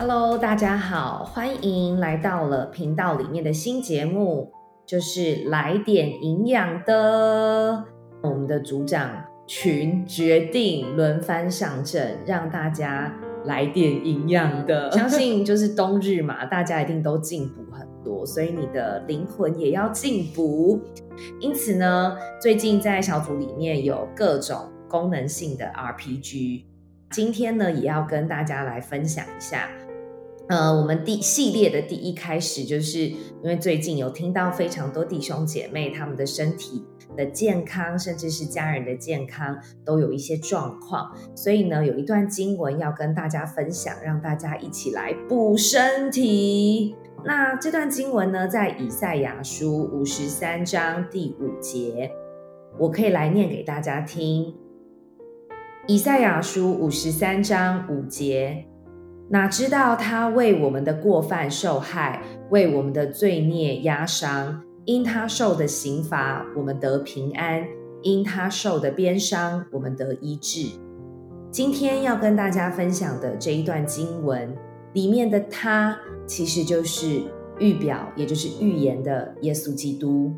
Hello，大家好，欢迎来到了频道里面的新节目，就是来点营养的。我们的组长群决定轮番上阵，让大家来点营养的。相信就是冬日嘛，大家一定都进补很多，所以你的灵魂也要进补。因此呢，最近在小组里面有各种功能性的 RPG。今天呢，也要跟大家来分享一下，呃，我们第系列的第一开始，就是因为最近有听到非常多弟兄姐妹他们的身体的健康，甚至是家人的健康都有一些状况，所以呢，有一段经文要跟大家分享，让大家一起来补身体。那这段经文呢，在以赛亚书五十三章第五节，我可以来念给大家听。以赛亚书五十三章五节，哪知道他为我们的过犯受害，为我们的罪孽压伤。因他受的刑罚，我们得平安；因他受的鞭伤，我们得医治。今天要跟大家分享的这一段经文里面的他，其实就是预表，也就是预言的耶稣基督。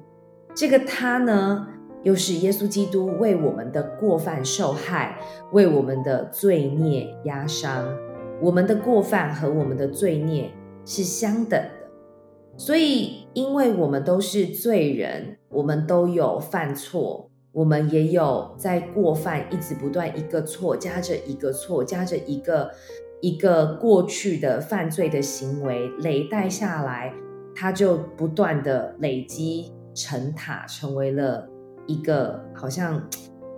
这个他呢？又是耶稣基督为我们的过犯受害，为我们的罪孽压伤。我们的过犯和我们的罪孽是相等的，所以因为我们都是罪人，我们都有犯错，我们也有在过犯一直不断一个错加着一个错加着一个一个过去的犯罪的行为累代下来，它就不断的累积成塔，成为了。一个好像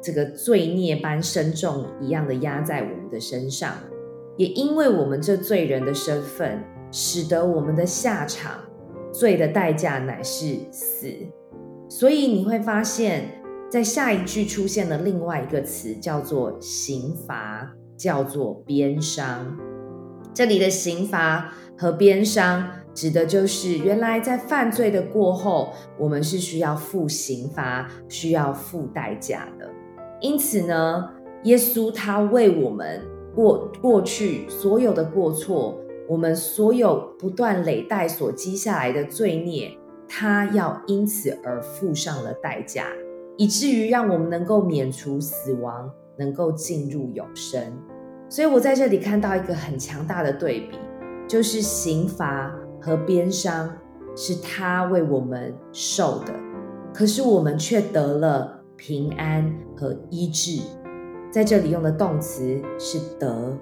这个罪孽般深重一样的压在我们的身上，也因为我们这罪人的身份，使得我们的下场罪的代价乃是死。所以你会发现，在下一句出现了另外一个词，叫做刑罚，叫做鞭伤。这里的刑罚和鞭伤。指的就是原来在犯罪的过后，我们是需要付刑罚、需要付代价的。因此呢，耶稣他为我们过过去所有的过错，我们所有不断累代所积下来的罪孽，他要因此而付上了代价，以至于让我们能够免除死亡，能够进入永生。所以我在这里看到一个很强大的对比，就是刑罚。和鞭伤是他为我们受的，可是我们却得了平安和医治。在这里用的动词是得。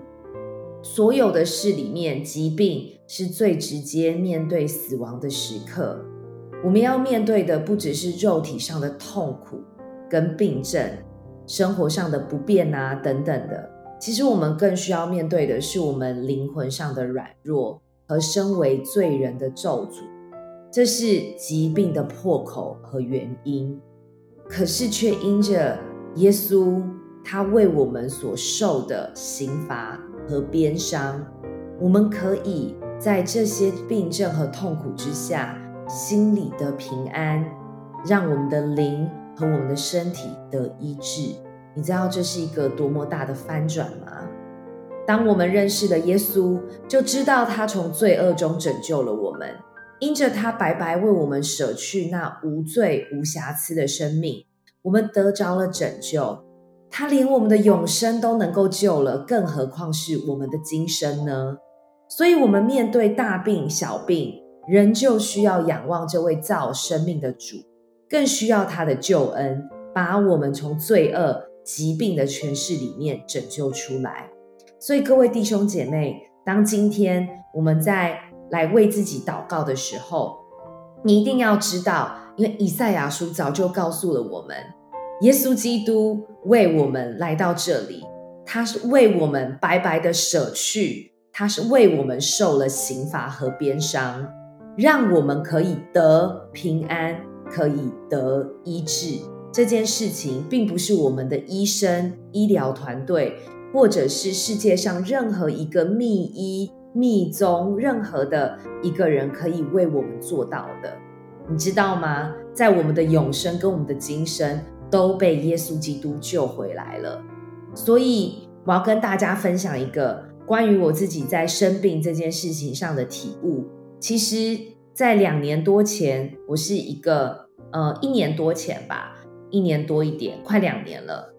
所有的事里面，疾病是最直接面对死亡的时刻。我们要面对的不只是肉体上的痛苦跟病症，生活上的不便啊等等的。其实我们更需要面对的是我们灵魂上的软弱。和身为罪人的咒诅，这是疾病的破口和原因。可是却因着耶稣他为我们所受的刑罚和鞭伤，我们可以在这些病症和痛苦之下，心里的平安，让我们的灵和我们的身体得医治。你知道这是一个多么大的翻转吗？当我们认识了耶稣，就知道他从罪恶中拯救了我们。因着他白白为我们舍去那无罪无瑕疵的生命，我们得着了拯救。他连我们的永生都能够救了，更何况是我们的今生呢？所以，我们面对大病小病，仍旧需要仰望这位造生命的主，更需要他的救恩，把我们从罪恶疾病的权势里面拯救出来。所以，各位弟兄姐妹，当今天我们在来为自己祷告的时候，你一定要知道，因为以赛亚书早就告诉了我们，耶稣基督为我们来到这里，他是为我们白白的舍去，他是为我们受了刑罚和鞭伤，让我们可以得平安，可以得医治。这件事情并不是我们的医生、医疗团队。或者是世界上任何一个秘医、密宗，任何的一个人可以为我们做到的，你知道吗？在我们的永生跟我们的今生都被耶稣基督救回来了。所以我要跟大家分享一个关于我自己在生病这件事情上的体悟，其实，在两年多前，我是一个呃一年多前吧，一年多一点，快两年了，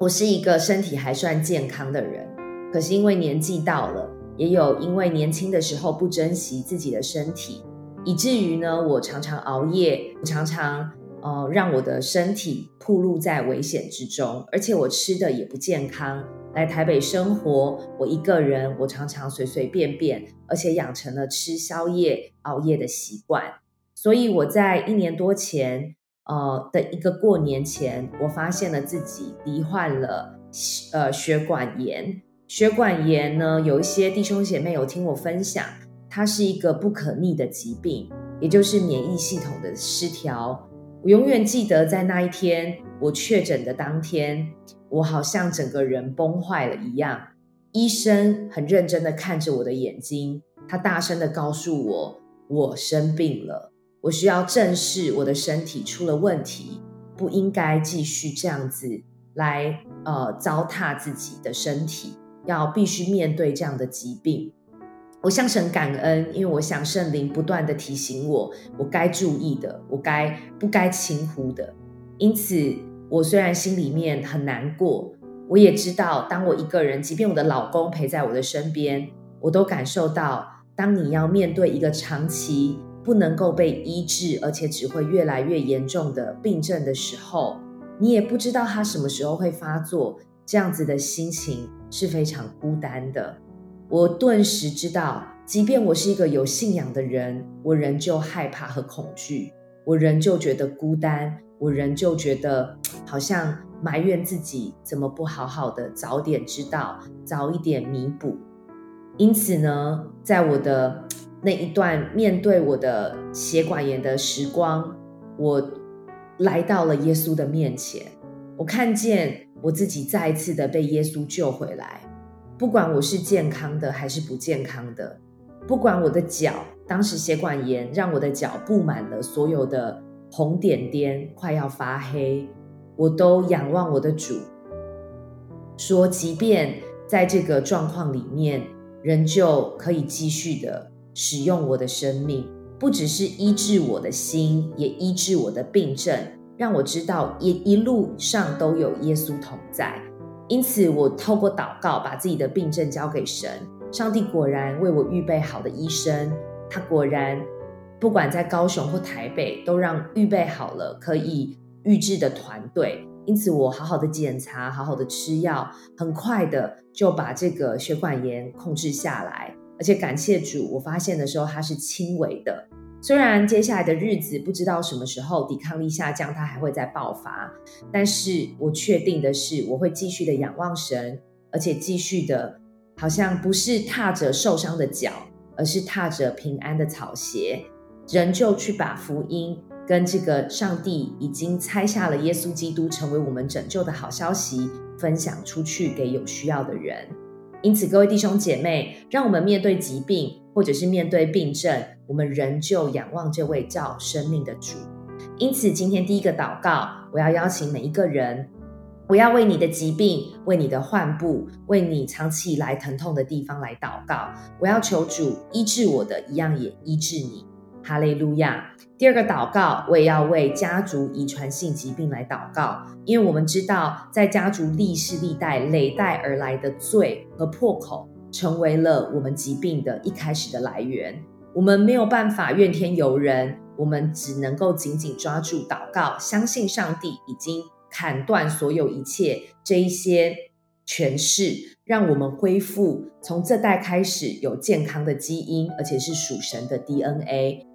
我是一个身体还算健康的人，可是因为年纪到了，也有因为年轻的时候不珍惜自己的身体，以至于呢，我常常熬夜，常常。呃，让我的身体暴露在危险之中，而且我吃的也不健康。来台北生活，我一个人，我常常随随便便，而且养成了吃宵夜、熬夜的习惯。所以我在一年多前，呃的一个过年前，我发现了自己罹患了呃血管炎。血管炎呢，有一些弟兄姐妹有听我分享，它是一个不可逆的疾病，也就是免疫系统的失调。我永远记得，在那一天我确诊的当天，我好像整个人崩坏了一样。医生很认真的看着我的眼睛，他大声的告诉我，我生病了，我需要正视我的身体出了问题，不应该继续这样子来呃糟蹋自己的身体，要必须面对这样的疾病。我向神感恩，因为我想圣灵不断的提醒我，我该注意的，我该不该轻忽的。因此，我虽然心里面很难过，我也知道，当我一个人，即便我的老公陪在我的身边，我都感受到，当你要面对一个长期不能够被医治，而且只会越来越严重的病症的时候，你也不知道他什么时候会发作，这样子的心情是非常孤单的。我顿时知道，即便我是一个有信仰的人，我仍旧害怕和恐惧，我仍旧觉得孤单，我仍旧觉得好像埋怨自己怎么不好好的早点知道，早一点弥补。因此呢，在我的那一段面对我的血管炎的时光，我来到了耶稣的面前，我看见我自己再一次的被耶稣救回来。不管我是健康的还是不健康的，不管我的脚当时血管炎让我的脚布满了所有的红点点，快要发黑，我都仰望我的主，说，即便在这个状况里面，仍旧可以继续的使用我的生命，不只是医治我的心，也医治我的病症，让我知道一一路上都有耶稣同在。因此，我透过祷告，把自己的病症交给神。上帝果然为我预备好的医生，他果然不管在高雄或台北，都让预备好了可以预治的团队。因此，我好好的检查，好好的吃药，很快的就把这个血管炎控制下来。而且感谢主，我发现的时候它是轻微的。虽然接下来的日子不知道什么时候抵抗力下降，它还会再爆发，但是我确定的是，我会继续的仰望神，而且继续的，好像不是踏着受伤的脚，而是踏着平安的草鞋，仍旧去把福音跟这个上帝已经拆下了耶稣基督成为我们拯救的好消息分享出去给有需要的人。因此，各位弟兄姐妹，让我们面对疾病，或者是面对病症，我们仍旧仰望这位叫生命的主。因此，今天第一个祷告，我要邀请每一个人，我要为你的疾病、为你的患部、为你长期以来疼痛的地方来祷告。我要求主医治我的，一样也医治你。哈利路亚。第二个祷告，我也要为家族遗传性疾病来祷告，因为我们知道，在家族历世历代累代而来的罪和破口，成为了我们疾病的一开始的来源。我们没有办法怨天尤人，我们只能够紧紧抓住祷告，相信上帝已经砍断所有一切这一些权势，让我们恢复从这代开始有健康的基因，而且是属神的 DNA。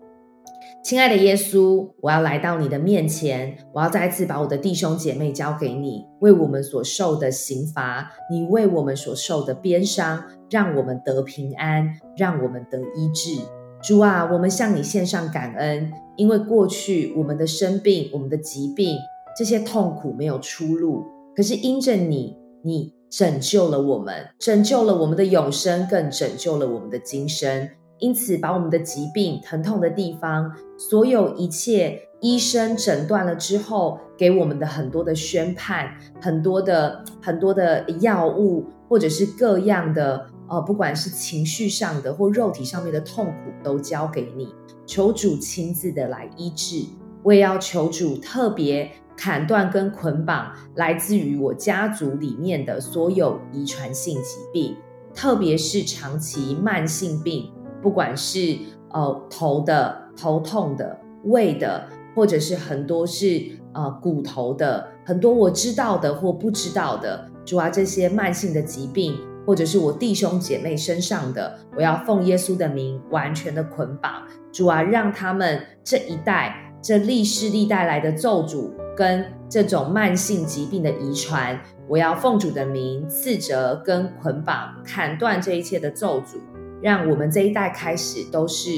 亲爱的耶稣，我要来到你的面前，我要再次把我的弟兄姐妹交给你，为我们所受的刑罚，你为我们所受的鞭伤，让我们得平安，让我们得医治。主啊，我们向你献上感恩，因为过去我们的生病、我们的疾病，这些痛苦没有出路，可是因着你，你拯救了我们，拯救了我们的永生，更拯救了我们的今生。因此，把我们的疾病、疼痛的地方，所有一切医生诊断了之后，给我们的很多的宣判、很多的很多的药物，或者是各样的呃，不管是情绪上的或肉体上面的痛苦，都交给你，求主亲自的来医治。我也要求主特别砍断跟捆绑来自于我家族里面的所有遗传性疾病，特别是长期慢性病，不管是呃头的头痛的、胃的，或者是很多是呃骨头的，很多我知道的或不知道的，主啊，这些慢性的疾病。或者是我弟兄姐妹身上的，我要奉耶稣的名完全的捆绑，主啊，让他们这一代这历世历代来的咒诅跟这种慢性疾病的遗传，我要奉主的名斥责跟捆绑，砍断这一切的咒诅，让我们这一代开始都是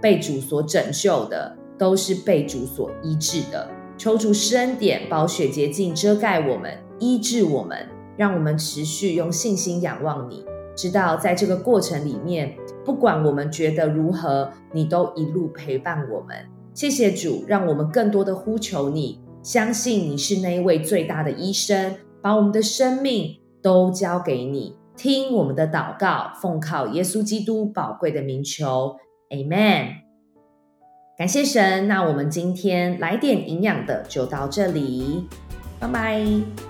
被主所拯救的，都是被主所医治的。求主施恩典，宝血洁净遮盖我们，医治我们。让我们持续用信心仰望你，知道在这个过程里面，不管我们觉得如何，你都一路陪伴我们。谢谢主，让我们更多的呼求你，相信你是那一位最大的医生，把我们的生命都交给你，听我们的祷告，奉靠耶稣基督宝贵的名求，Amen。感谢神，那我们今天来点营养的就到这里，拜拜。